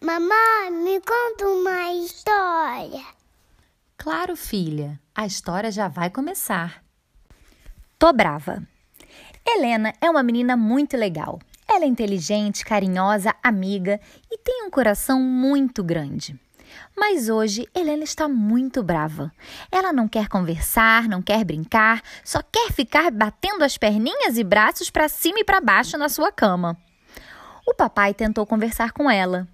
Mamãe, me conta uma história. Claro, filha, a história já vai começar. Tô brava. Helena é uma menina muito legal. Ela é inteligente, carinhosa, amiga e tem um coração muito grande. Mas hoje Helena está muito brava. Ela não quer conversar, não quer brincar, só quer ficar batendo as perninhas e braços para cima e para baixo na sua cama. O papai tentou conversar com ela.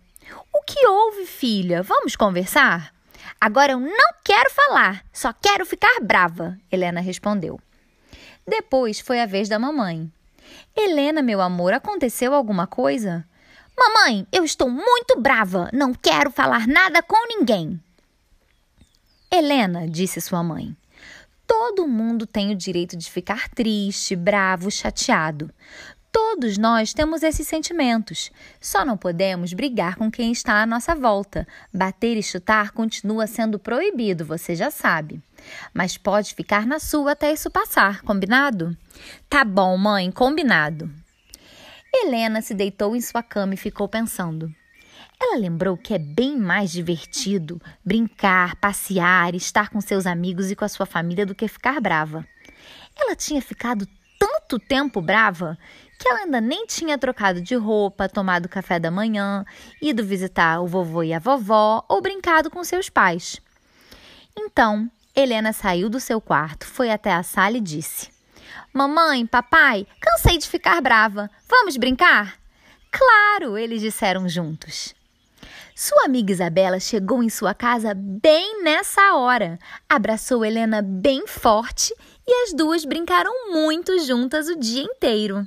Que houve, filha? Vamos conversar? Agora eu não quero falar, só quero ficar brava, Helena respondeu. Depois foi a vez da mamãe. Helena, meu amor, aconteceu alguma coisa? Mamãe, eu estou muito brava. Não quero falar nada com ninguém. Helena, disse sua mãe, todo mundo tem o direito de ficar triste, bravo, chateado. Todos nós temos esses sentimentos. Só não podemos brigar com quem está à nossa volta. Bater e chutar continua sendo proibido, você já sabe. Mas pode ficar na sua até isso passar, combinado? Tá bom, mãe, combinado. Helena se deitou em sua cama e ficou pensando. Ela lembrou que é bem mais divertido brincar, passear, estar com seus amigos e com a sua família do que ficar brava. Ela tinha ficado tanto tempo brava que ela ainda nem tinha trocado de roupa, tomado café da manhã, ido visitar o vovô e a vovó ou brincado com seus pais. Então, Helena saiu do seu quarto, foi até a sala e disse: Mamãe, papai, cansei de ficar brava. Vamos brincar? Claro, eles disseram juntos. Sua amiga Isabela chegou em sua casa bem nessa hora. Abraçou Helena bem forte e as duas brincaram muito juntas o dia inteiro.